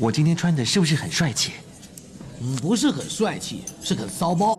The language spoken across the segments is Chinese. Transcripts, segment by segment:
我今天穿的是不是很帅气？嗯，不是很帅气，是很骚包。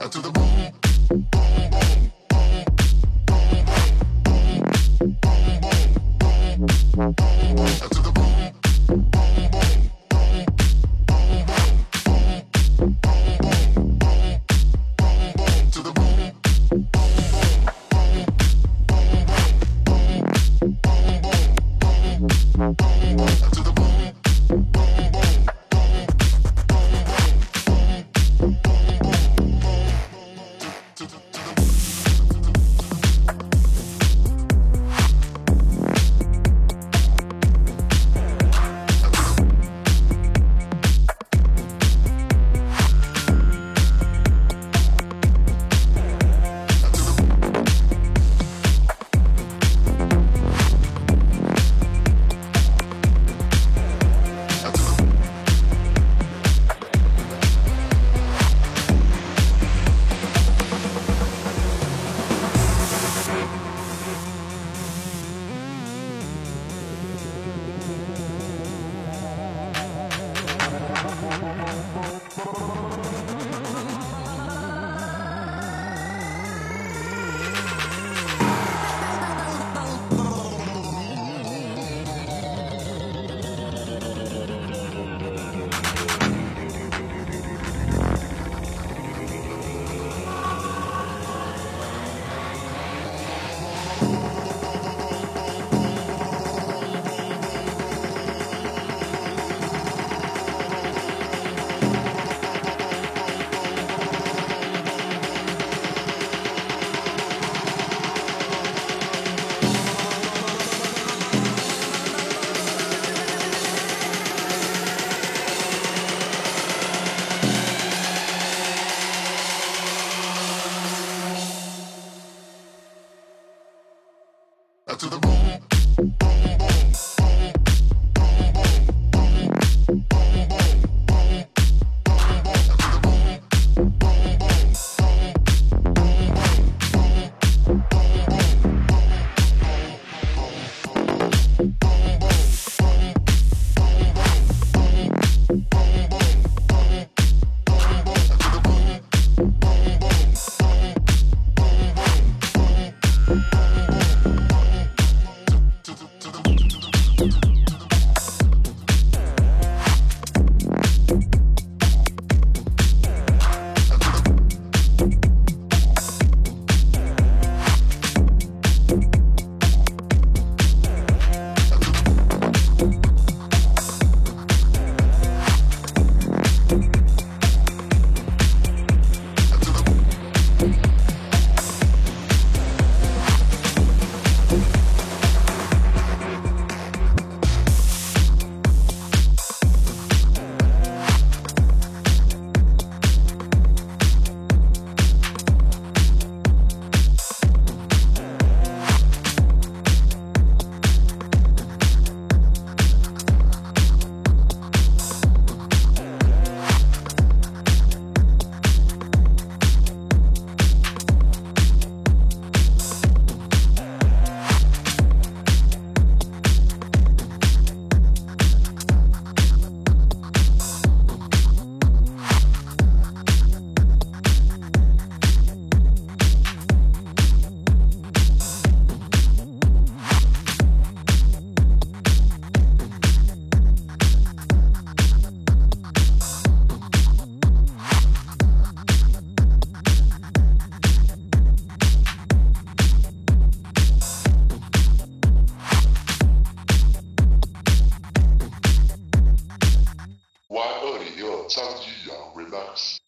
ça dit, hein, relax,